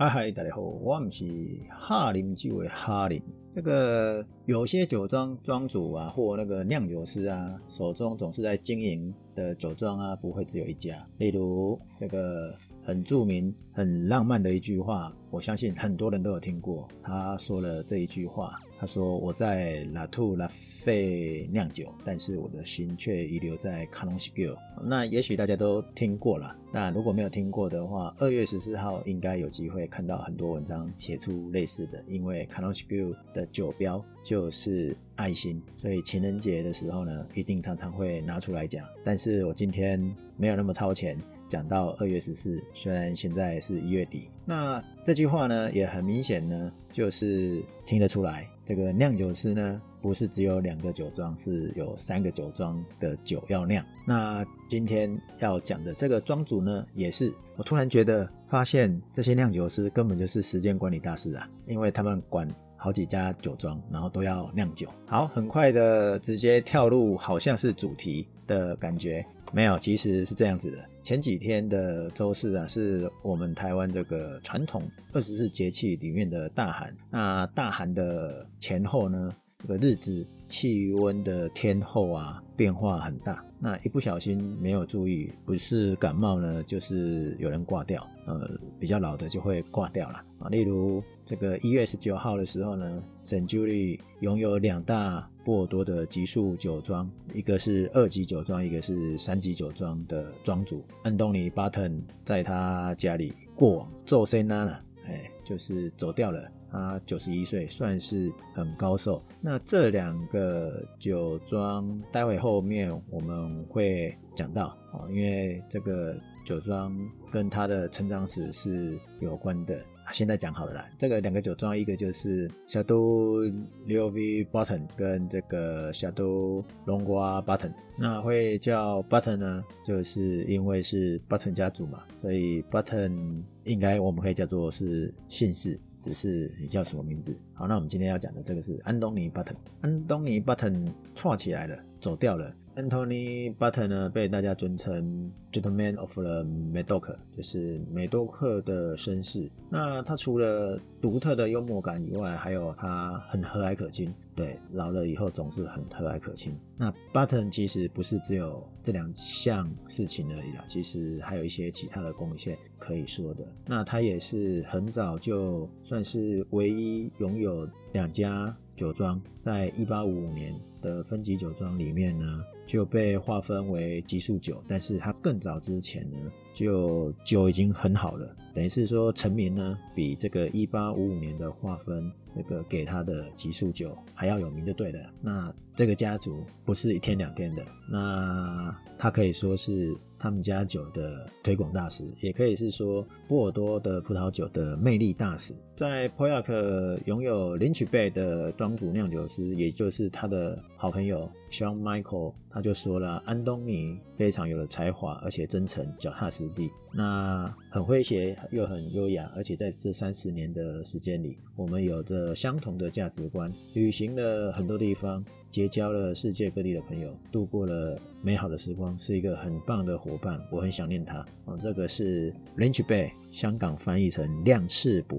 嗨嗨，大家好，我们是哈林酒的哈林。这个有些酒庄庄主啊，或那个酿酒师啊，手中总是在经营的酒庄啊，不会只有一家。例如这个很著名、很浪漫的一句话，我相信很多人都有听过。他说了这一句话。他说：“我在拉图拉费酿酒，但是我的心却遗留在卡隆西 l 那也许大家都听过了。那如果没有听过的话，二月十四号应该有机会看到很多文章写出类似的。因为卡隆西 l 的酒标就是爱心，所以情人节的时候呢，一定常常会拿出来讲。但是我今天没有那么超前。”讲到二月十四，虽然现在是一月底，那这句话呢也很明显呢，就是听得出来，这个酿酒师呢不是只有两个酒庄，是有三个酒庄的酒要酿。那今天要讲的这个庄主呢，也是我突然觉得发现这些酿酒师根本就是时间管理大师啊，因为他们管好几家酒庄，然后都要酿酒。好，很快的直接跳入好像是主题的感觉。没有，其实是这样子的。前几天的周四啊，是我们台湾这个传统二十四节气里面的大寒。那大寒的前后呢，这个日子气温的天候啊，变化很大。那一不小心没有注意，不是感冒呢，就是有人挂掉。呃，比较老的就会挂掉了啊。例如这个一月十九号的时候呢，圣朱利拥有两大波尔多的级数酒庄，一个是二级酒庄，一个是三级酒庄的庄主安东尼巴特在他家里过往做生呢，哎，就是走掉了。他九十一岁，算是很高寿。那这两个酒庄，待会后面我们会讲到啊，因为这个酒庄跟他的成长史是有关的。现在讲好了啦，这个两个酒庄，一个就是小都 Leo V Button 跟这个小都龙瓜 Button。那会叫 Button 呢，就是因为是 Button 家族嘛，所以 Button 应该我们可以叫做是姓氏。只是你叫什么名字？好，那我们今天要讲的这个是安东尼 Button。安东尼 Button 串起来了，走掉了。Anthony Button 呢，被大家尊称 Gentleman of the Medoc，就是美多克的绅士。那他除了独特的幽默感以外，还有他很和蔼可亲。对，老了以后总是很和蔼可亲。那 Button 其实不是只有这两项事情而已啦，其实还有一些其他的贡献可以说的。那他也是很早就算是唯一拥有两家酒庄，在一八五五年的分级酒庄里面呢。就被划分为级数酒，但是它更早之前呢，就酒已经很好了，等于是说成名呢，比这个一八五五年的划分那个给他的级数酒还要有名，就对了。那这个家族不是一天两天的，那他可以说是。他们家酒的推广大使，也可以是说波尔多的葡萄酒的魅力大使。在波亚克拥有林曲贝的庄主酿酒师，也就是他的好朋友 Sean Michael，他就说了，安东尼非常有了才华，而且真诚、脚踏实地，那很诙谐又很优雅，而且在这三十年的时间里，我们有着相同的价值观，旅行了很多地方。结交了世界各地的朋友，度过了美好的时光，是一个很棒的伙伴。我很想念他。哦，这个是 Lynch Bay，香港翻译成亮翅伯。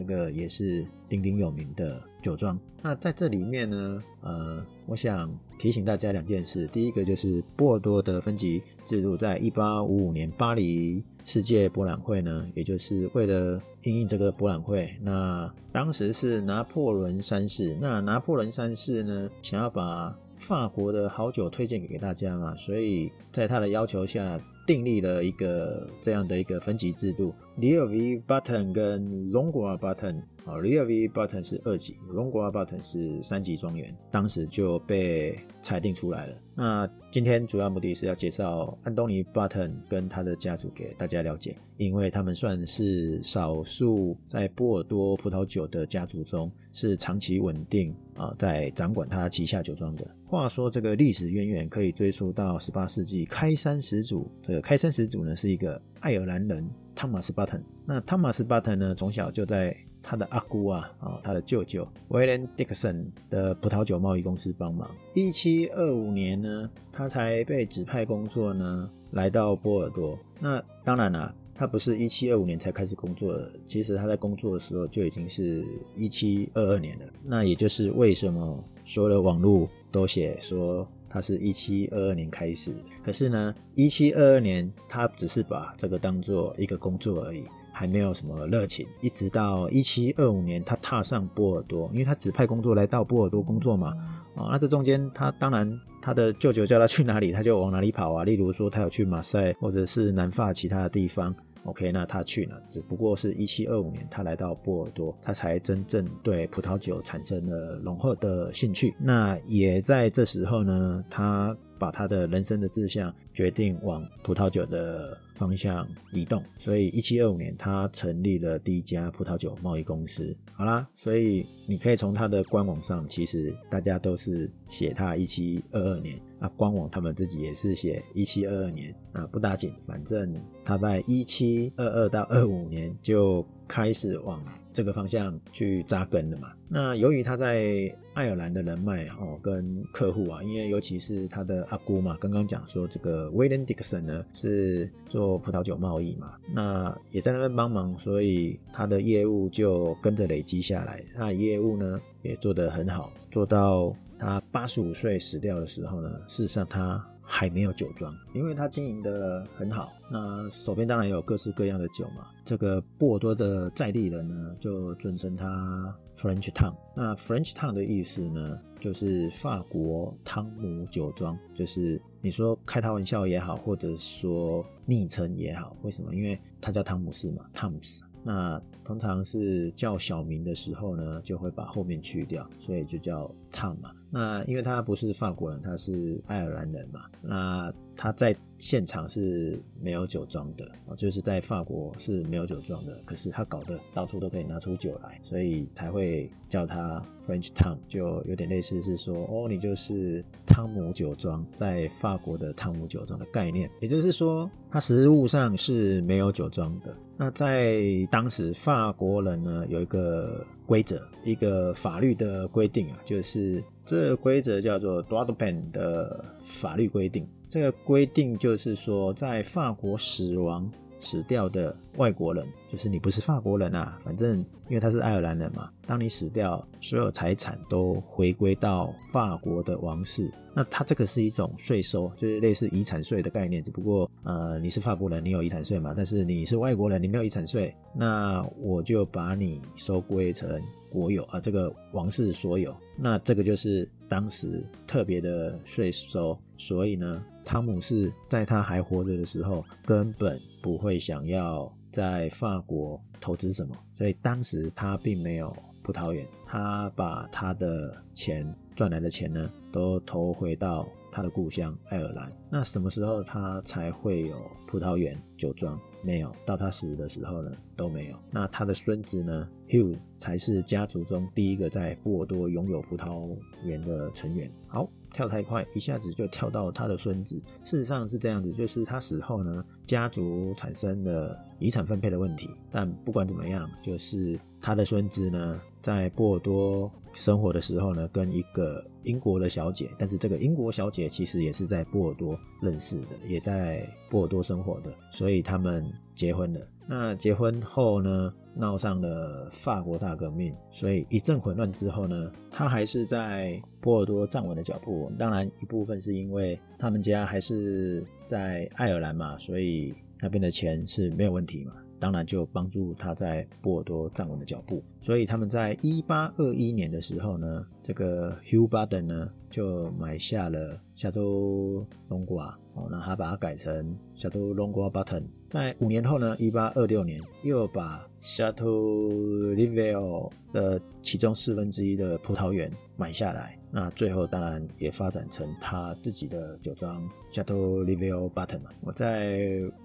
这个也是鼎鼎有名的酒庄。那在这里面呢，呃，我想提醒大家两件事。第一个就是波尔多的分级制度，在一八五五年巴黎。世界博览会呢，也就是为了应应这个博览会，那当时是拿破仑三世，那拿破仑三世呢，想要把法国的好酒推荐给大家嘛，所以在他的要求下。订立了一个这样的一个分级制度 l e o V Button 跟 Longua Button，啊 l e o V Button 是二级，Longua Button 是三级庄园，当时就被裁定出来了。那今天主要目的是要介绍安东尼 Button 跟他的家族给大家了解，因为他们算是少数在波尔多葡萄酒的家族中是长期稳定啊，在掌管他旗下酒庄的。话说这个历史渊源可以追溯到十八世纪，开山始祖。这个开山始祖呢是一个爱尔兰人汤马斯巴腾。那汤马斯巴腾呢从小就在他的阿姑啊啊他的舅舅威廉迪克森的葡萄酒贸易公司帮忙。一七二五年呢，他才被指派工作呢来到波尔多。那当然啦。他不是一七二五年才开始工作的，其实他在工作的时候就已经是一七二二年了。那也就是为什么所有的网络都写说他是一七二二年开始，可是呢，一七二二年他只是把这个当做一个工作而已。还没有什么热情，一直到一七二五年，他踏上波尔多，因为他指派工作来到波尔多工作嘛。啊，那这中间他当然他的舅舅叫他去哪里，他就往哪里跑啊。例如说，他有去马赛或者是南法其他的地方，OK，那他去了。只不过是一七二五年，他来到波尔多，他才真正对葡萄酒产生了浓厚的兴趣。那也在这时候呢，他把他的人生的志向决定往葡萄酒的。方向移动，所以一七二五年他成立了第一家葡萄酒贸易公司。好啦，所以你可以从他的官网上，其实大家都是写他一七二二年，啊，官网他们自己也是写一七二二年，啊，不打紧，反正他在一七二二到二五年就开始往。这个方向去扎根了嘛？那由于他在爱尔兰的人脉哦，跟客户啊，因为尤其是他的阿姑嘛，刚刚讲说这个威廉迪克森呢是做葡萄酒贸易嘛，那也在那边帮忙，所以他的业务就跟着累积下来。那业务呢也做得很好，做到他八十五岁死掉的时候呢，事实上他。还没有酒庄，因为他经营的很好，那手边当然有各式各样的酒嘛。这个波尔多的在地人呢，就尊称他 French Town。那 French Town 的意思呢，就是法国汤姆酒庄，就是你说开他玩笑也好，或者说昵称也好，为什么？因为他叫汤姆斯嘛 toms。那通常是叫小名的时候呢，就会把后面去掉，所以就叫 Tom 嘛。那因为他不是法国人，他是爱尔兰人嘛。那他在现场是没有酒庄的就是在法国是没有酒庄的。可是他搞得到处都可以拿出酒来，所以才会叫他 French Town，就有点类似是说，哦，你就是汤姆酒庄，在法国的汤姆酒庄的概念。也就是说，它实物上是没有酒庄的。那在当时，法国人呢有一个规则，一个法律的规定啊，就是这规则叫做 d r o p e n 的法律规定。这个规定就是说，在法国死亡。死掉的外国人，就是你不是法国人啊，反正因为他是爱尔兰人嘛。当你死掉，所有财产都回归到法国的王室。那他这个是一种税收，就是类似遗产税的概念。只不过，呃，你是法国人，你有遗产税嘛？但是你是外国人，你没有遗产税，那我就把你收归成国有啊，这个王室所有。那这个就是当时特别的税收。所以呢，汤姆是在他还活着的时候，根本。不会想要在法国投资什么，所以当时他并没有葡萄园，他把他的钱赚来的钱呢，都投回到他的故乡爱尔兰。那什么时候他才会有葡萄园酒庄？没有，到他死的时候呢，都没有。那他的孙子呢，Hugh 才是家族中第一个在波尔多拥有葡萄园的成员。好。跳太快，一下子就跳到他的孙子。事实上是这样子，就是他死后呢，家族产生了遗产分配的问题。但不管怎么样，就是他的孙子呢，在波尔多生活的时候呢，跟一个英国的小姐，但是这个英国小姐其实也是在波尔多认识的，也在波尔多生活的，所以他们结婚了。那结婚后呢？闹上了法国大革命，所以一阵混乱之后呢，他还是在波尔多站稳了脚步。当然，一部分是因为他们家还是在爱尔兰嘛，所以那边的钱是没有问题嘛。当然就帮助他在波尔多站稳了脚步。所以他们在一八二一年的时候呢，这个 Hugh Baden 呢就买下了夏多龙瓜，哦，那他把它改成夏都龙瓜 Button。在五年后呢，一八二六年又把 Chateau l i v e l 的其中四分之一的葡萄园买下来。那最后当然也发展成他自己的酒庄 Chateau l i v e l Button 嘛。我在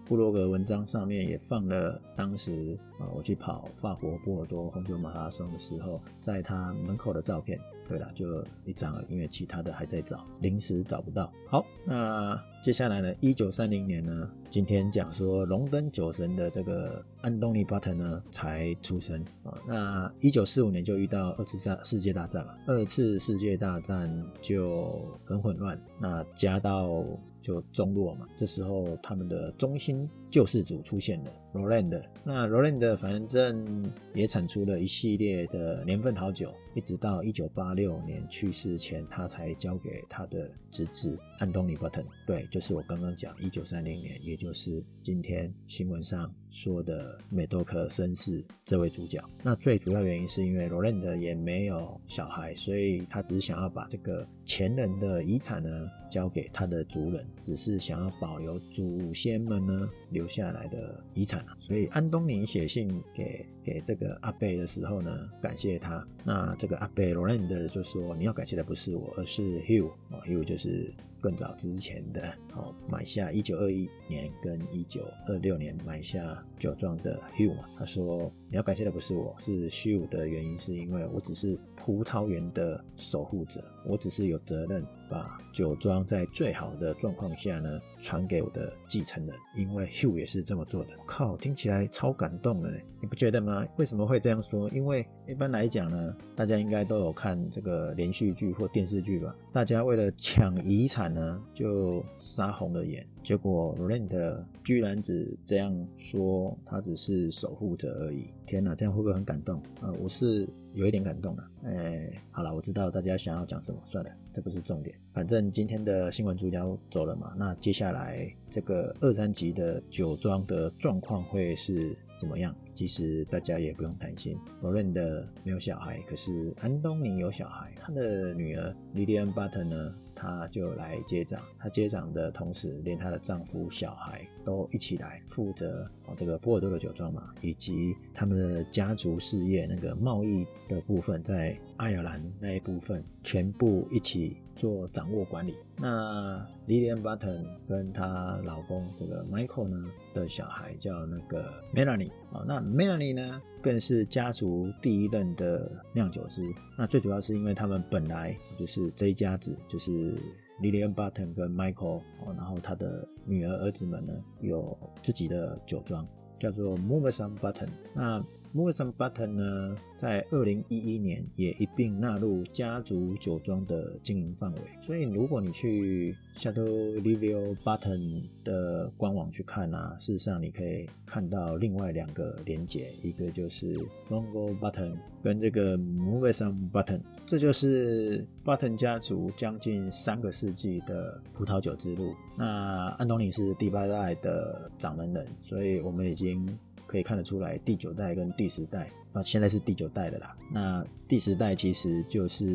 布洛格文章上面也放了当时啊我去跑法国波尔多红酒马拉松的时候，在他门口的照片。对了，就一张，因为其他的还在找，临时找不到。好，那接下来呢？一九三零年呢？今天讲说龙灯酒神的这个安东尼·巴特呢才出生啊。那一九四五年就遇到二次世世界大战了，二次世界大战就很混乱，那加到就中落嘛。这时候他们的中心。救世主出现了，Roland。那 Roland 反正也产出了一系列的年份好酒，一直到一九八六年去世前，他才交给他的侄子安东尼· Button。对，就是我刚刚讲一九三零年，也就是今天新闻上说的美多克绅士这位主角。那最主要原因是因为 Roland 也没有小孩，所以他只是想要把这个前人的遗产呢交给他的族人，只是想要保留祖先们呢留留下来的遗产啊。所以安东尼写信给给这个阿贝的时候呢，感谢他。那这个阿贝罗兰德就说：“你要感谢的不是我，而是 Hugh 啊，Hugh 就是更早之前的哦，买下一九二一年跟一九二六年买下酒庄的 Hugh 嘛。他说你要感谢的不是我，是 Hugh 的原因是因为我只是葡萄园的守护者，我只是有责任把酒庄在最好的状况下呢传给我的继承人，因为 Hugh 也是这么做的。靠，听起来超感动的嘞，你不觉得吗？为什么会这样说？因为一般来讲呢。大家应该都有看这个连续剧或电视剧吧？大家为了抢遗产呢，就杀红了眼。结果 r a n d 居然只这样说，他只是守护者而已。天哪，这样会不会很感动？呃，我是有一点感动的。哎，好了，我知道大家想要讲什么，算了，这不是重点。反正今天的新闻主角走了嘛，那接下来这个二三级的酒庄的状况会是怎么样？其实大家也不用担心。r a n d 没有小孩，可是安东尼有小孩，他的女儿莉莉安·巴特呢？她就来接掌，她接掌的同时，连她的丈夫、小孩都一起来负责哦，这个波尔多的酒庄嘛，以及他们的家族事业那个贸易的部分，在爱尔兰那一部分，全部一起做掌握管理。那 Lilian Button 跟她老公这个 Michael 呢的小孩叫那个 Melanie 啊，那 Melanie 呢更是家族第一任的酿酒师。那最主要是因为他们本来就是这一家子，就是 Lilian Button 跟 Michael，然后他的女儿儿子们呢有自己的酒庄，叫做 m o v e s o n Button。那 m o v e s o n Button 呢，在二零一一年也一并纳入家族酒庄的经营范围。所以，如果你去 Chateau Livio Button 的官网去看啊，事实上你可以看到另外两个连结，一个就是 Longo Button 跟这个 m o v e s o n Button，这就是 Button 家族将近三个世纪的葡萄酒之路。那安东尼是第八代的掌门人，所以我们已经。可以看得出来，第九代跟第十代啊，现在是第九代的啦。那第十代其实就是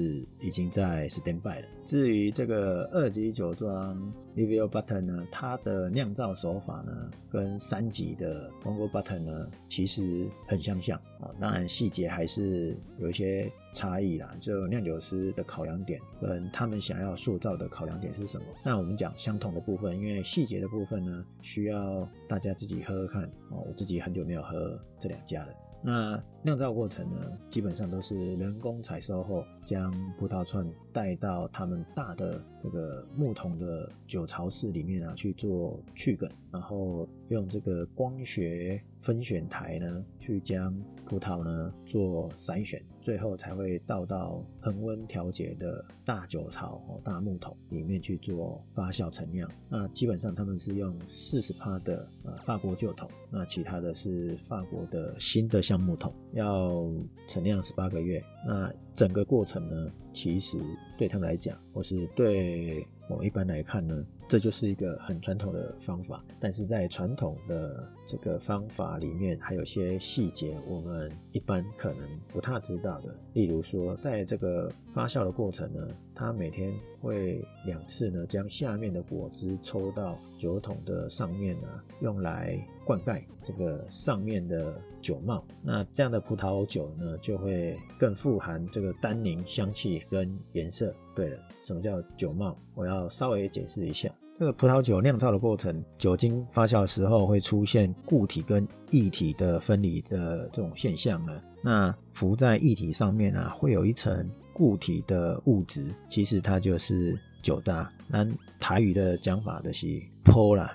已经在 standby 了。至于这个二级酒庄 Livio Button 呢，它的酿造手法呢，跟三级的 Longo Button 呢，其实很相像啊。当然细节还是有一些差异啦。就酿酒师的考量点跟他们想要塑造的考量点是什么？那我们讲相同的部分，因为细节的部分呢，需要大家自己喝喝看哦。我自己很久没有喝这两家了。那酿造过程呢，基本上都是人工采收后，将葡萄串带到他们大的这个木桶的酒槽室里面啊去做去梗，然后用这个光学分选台呢去将葡萄呢做筛选，最后才会倒到恒温调节的大酒槽哦大木桶里面去做发酵陈酿。那基本上他们是用四十帕的呃法国旧桶，那其他的是法国的新的橡木桶。要陈酿十八个月，那整个过程呢，其实对他们来讲，或是对我一般来看呢。这就是一个很传统的方法，但是在传统的这个方法里面，还有些细节我们一般可能不太知道的。例如说，在这个发酵的过程呢，它每天会两次呢，将下面的果汁抽到酒桶的上面呢，用来灌溉这个上面的酒帽。那这样的葡萄酒呢，就会更富含这个单宁、香气跟颜色。对了。什么叫酒帽？我要稍微解释一下，这个葡萄酒酿造的过程，酒精发酵的时候会出现固体跟液体的分离的这种现象呢。那浮在液体上面啊，会有一层固体的物质，其实它就是酒渣。那台语的讲法就是泼啦，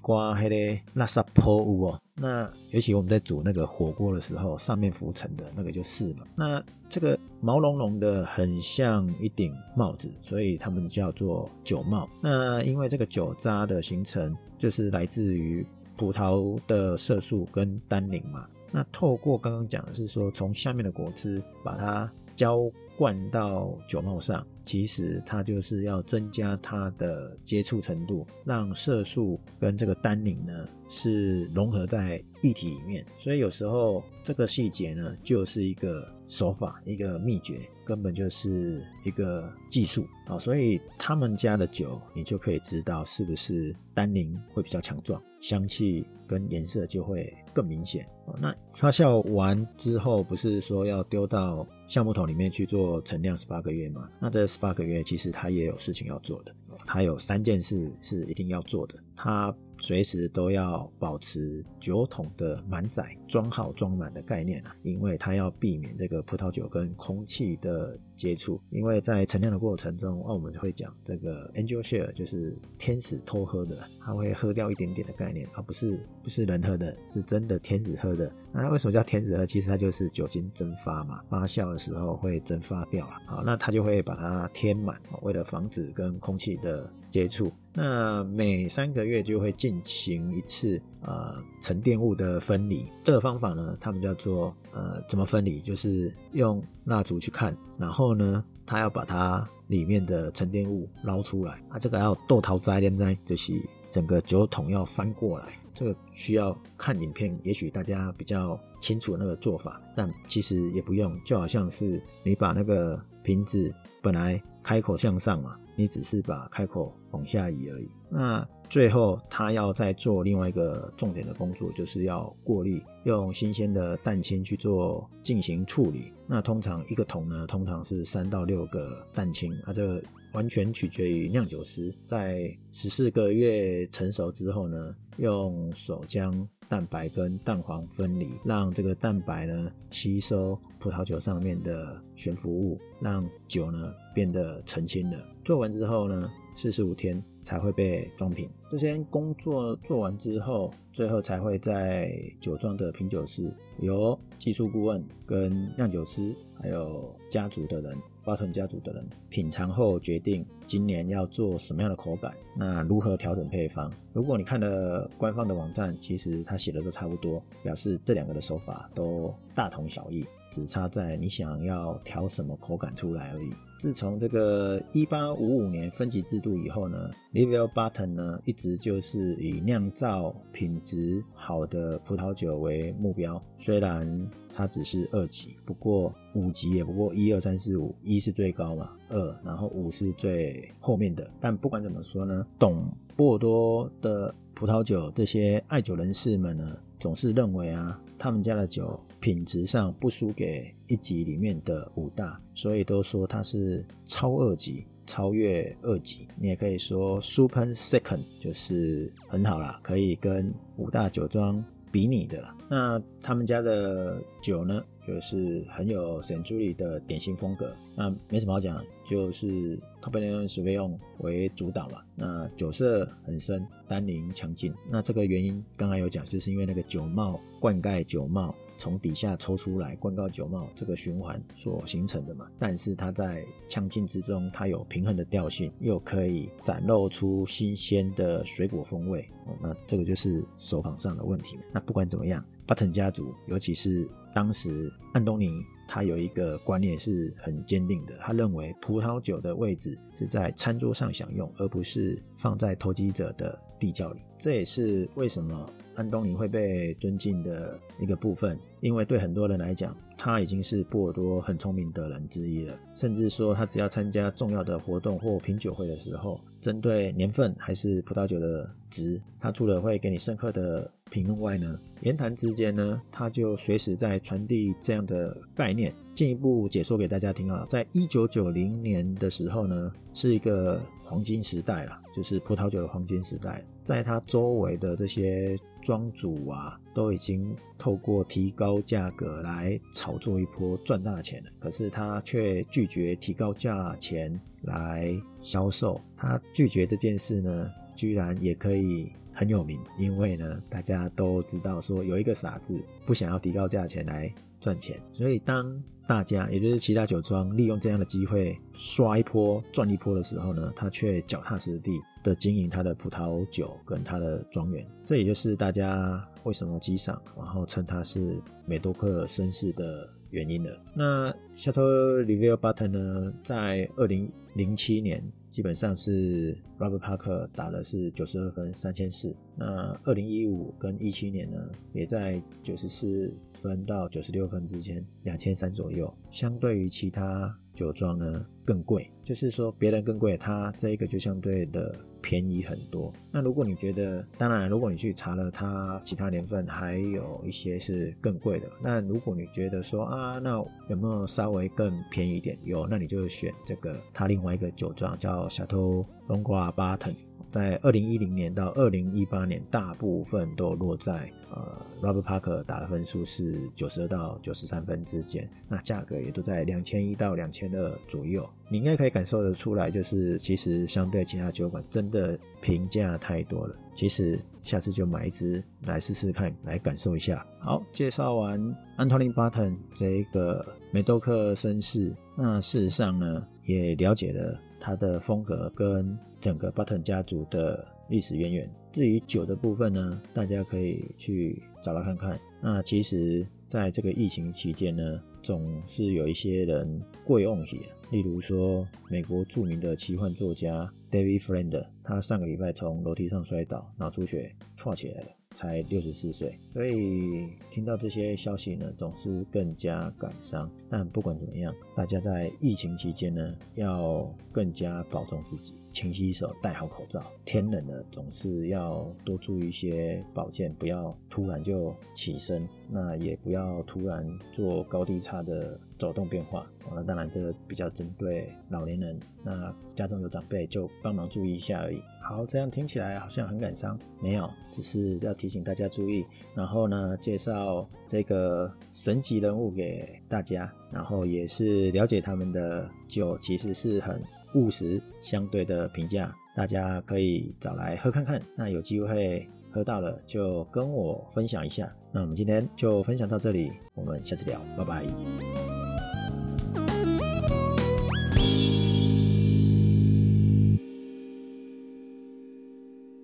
刮黑的垃圾泼污哦。那尤其我们在煮那个火锅的时候，上面浮沉的那个就是嘛。那这个毛茸茸的，很像一顶帽子，所以他们叫做酒帽。那因为这个酒渣的形成，就是来自于葡萄的色素跟单宁嘛。那透过刚刚讲的是说，从下面的果汁把它浇灌到酒帽上，其实它就是要增加它的接触程度，让色素跟这个单宁呢是融合在一体里面。所以有时候这个细节呢，就是一个手法，一个秘诀，根本就是一个技术啊。所以他们家的酒，你就可以知道是不是单宁会比较强壮，香气跟颜色就会更明显。那发酵完之后，不是说要丢到橡木桶里面去做陈酿十八个月吗？那这十八个月其实它也有事情要做的，它有三件事是一定要做的，它。随时都要保持酒桶的满载、装好装满的概念啊，因为它要避免这个葡萄酒跟空气的接触。因为在陈酿的过程中，那我们会讲这个 angel share，就是天使偷喝的，它会喝掉一点点的概念，而不是不是人喝的，是真的天使喝的。那为什么叫天使喝？其实它就是酒精蒸发嘛，发酵的时候会蒸发掉了。好，那它就会把它填满，为了防止跟空气的接触。那每三个月就会进行一次呃沉淀物的分离，这个方法呢，他们叫做呃怎么分离？就是用蜡烛去看，然后呢，他要把它里面的沉淀物捞出来啊，这个要豆桃摘连在，就是整个酒桶要翻过来，这个需要看影片，也许大家比较清楚那个做法，但其实也不用，就好像是你把那个瓶子本来开口向上嘛。你只是把开口往下移而已。那最后他要再做另外一个重点的工作，就是要过滤，用新鲜的蛋清去做进行处理。那通常一个桶呢，通常是三到六个蛋清，啊，这完全取决于酿酒师在十四个月成熟之后呢，用手将蛋白跟蛋黄分离，让这个蛋白呢吸收葡萄酒上面的悬浮物，让酒呢变得澄清了。做完之后呢，四十五天才会被装瓶。这些工作做完之后，最后才会在酒庄的品酒师由技术顾问跟酿酒师，还有家族的人。巴顿家族的人品尝后决定今年要做什么样的口感，那如何调整配方？如果你看了官方的网站，其实他写的都差不多，表示这两个的手法都大同小异，只差在你想要调什么口感出来而已。自从这个一八五五年分级制度以后呢 l i v e l Button 呢一直就是以酿造品质好的葡萄酒为目标，虽然它只是二级，不过五级也不过一二三四五，一是最高嘛，二然后五是最后面的。但不管怎么说呢，懂波尔多的葡萄酒这些爱酒人士们呢，总是认为啊，他们家的酒。品质上不输给一级里面的五大，所以都说它是超二级，超越二级。你也可以说 super second，就是很好啦，可以跟五大酒庄比拟的啦。那他们家的酒呢，就是很有 Saint Julie 的典型风格。那没什么好讲，就是 Cabernet Sauvignon 为主导嘛。那酒色很深，单宁强劲。那这个原因刚刚有讲，就是因为那个酒帽灌溉酒帽。从底下抽出来灌溉酒帽，这个循环所形成的嘛。但是它在呛劲之中，它有平衡的调性，又可以展露出新鲜的水果风味。哦，那这个就是手法上的问题。那不管怎么样，巴腾家族，尤其是当时安东尼，他有一个观念是很坚定的，他认为葡萄酒的位置是在餐桌上享用，而不是放在投机者的地窖里。这也是为什么。安东尼会被尊敬的一个部分，因为对很多人来讲，他已经是波尔多很聪明的人之一了。甚至说，他只要参加重要的活动或品酒会的时候，针对年份还是葡萄酒的值，他除了会给你深刻的评论外呢，言谈之间呢，他就随时在传递这样的概念，进一步解说给大家听啊。在一九九零年的时候呢，是一个黄金时代了，就是葡萄酒的黄金时代。在他周围的这些庄主啊，都已经透过提高价格来炒作一波赚大钱了。可是他却拒绝提高价钱来销售。他拒绝这件事呢，居然也可以很有名，因为呢，大家都知道说有一个傻子不想要提高价钱来赚钱，所以当大家也就是其他酒庄利用这样的机会刷一波赚一波的时候呢，他却脚踏实地的经营他的葡萄酒跟他的庄园，这也就是大家为什么激赏，然后称他是美多克绅士的原因了。那 Chateau r i v i e r Button 呢，在二零零七年。基本上是 Robert Parker 打的是九十二分三千四，那二零一五跟一七年呢，也在九十四分到九十六分之间，两千三左右。相对于其他酒庄呢，更贵，就是说别人更贵，它这一个就相对的。便宜很多。那如果你觉得，当然，如果你去查了它其他年份，还有一些是更贵的。那如果你觉得说啊，那有没有稍微更便宜一点？有，那你就选这个它另外一个酒庄叫小偷龙瓜巴腾。在二零一零年到二零一八年，大部分都落在呃，Robert Parker 打的分数是九十二到九十三分之间，那价格也都在两千一到两千二左右。你应该可以感受得出来，就是其实相对其他酒馆真的平价太多了。其实下次就买一支来试试看，来感受一下。好，介绍完 Antony Button 这一个美多克绅士，那事实上呢，也了解了他的风格跟。整个 Button 家族的历史渊源。至于酒的部分呢，大家可以去找来看看。那其实，在这个疫情期间呢，总是有一些人贵翁起，例如说美国著名的奇幻作家 David Friend，他上个礼拜从楼梯上摔倒，脑出血，错起来了。才六十四岁，所以听到这些消息呢，总是更加感伤。但不管怎么样，大家在疫情期间呢，要更加保重自己，勤洗手，戴好口罩。天冷了，总是要多注意一些保健，不要突然就起身，那也不要突然做高低差的走动变化。那当然，这个比较针对老年人，那家中有长辈就帮忙注意一下而已。好，这样听起来好像很感伤，没有，只是要提醒大家注意。然后呢，介绍这个神级人物给大家，然后也是了解他们的酒，其实是很务实、相对的评价，大家可以找来喝看看。那有机会喝到了，就跟我分享一下。那我们今天就分享到这里，我们下次聊，拜拜。